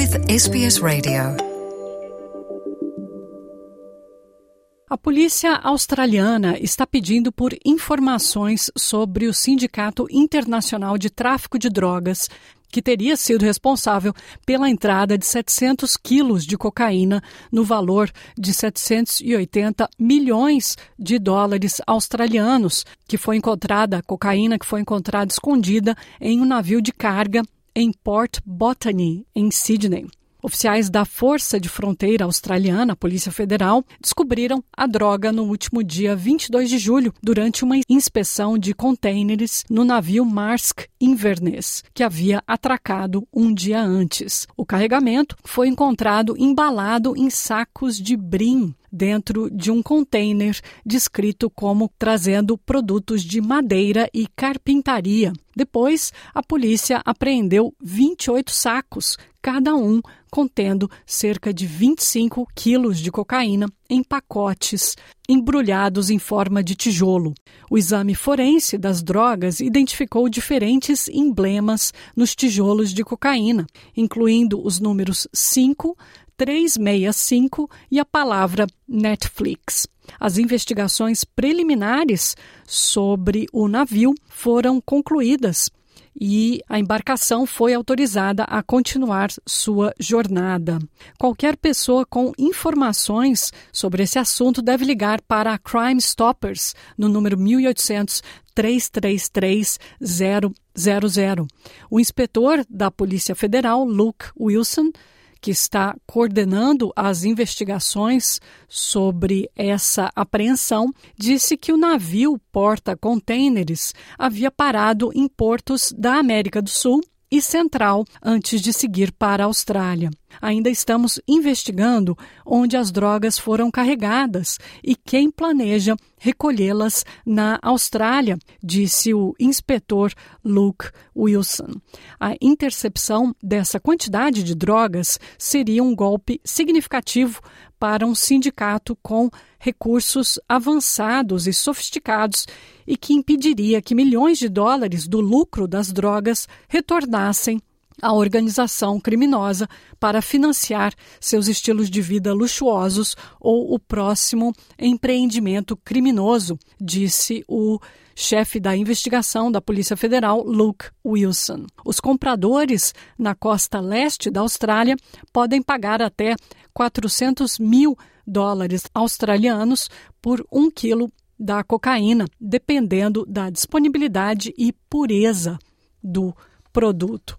with SBS Radio. A polícia australiana está pedindo por informações sobre o Sindicato Internacional de Tráfico de Drogas, que teria sido responsável pela entrada de 700 quilos de cocaína no valor de 780 milhões de dólares australianos, que foi encontrada, cocaína que foi encontrada escondida em um navio de carga em Port Botany, em Sydney. Oficiais da Força de Fronteira Australiana, Polícia Federal, descobriram a droga no último dia 22 de julho, durante uma inspeção de contêineres no navio Marsk Inverness, que havia atracado um dia antes. O carregamento foi encontrado embalado em sacos de brim dentro de um container descrito como trazendo produtos de madeira e carpintaria. Depois, a polícia apreendeu 28 sacos, cada um contendo cerca de 25 quilos de cocaína em pacotes embrulhados em forma de tijolo. O exame forense das drogas identificou diferentes emblemas nos tijolos de cocaína, incluindo os números 5, 365 e a palavra Netflix. As investigações preliminares sobre o navio foram concluídas e a embarcação foi autorizada a continuar sua jornada. Qualquer pessoa com informações sobre esse assunto deve ligar para a Crime Stoppers no número 1800 333 000. O inspetor da Polícia Federal, Luke Wilson, que está coordenando as investigações sobre essa apreensão, disse que o navio porta-contêineres havia parado em portos da América do Sul e Central antes de seguir para a Austrália. Ainda estamos investigando onde as drogas foram carregadas e quem planeja recolhê-las na Austrália, disse o inspetor Luke Wilson. A intercepção dessa quantidade de drogas seria um golpe significativo para um sindicato com recursos avançados e sofisticados e que impediria que milhões de dólares do lucro das drogas retornassem à organização criminosa para financiar seus estilos de vida luxuosos ou o próximo empreendimento criminoso, disse o chefe da investigação da Polícia Federal, Luke Wilson. Os compradores na costa leste da Austrália podem pagar até 400 mil dólares australianos por um quilo da cocaína, dependendo da disponibilidade e pureza do produto.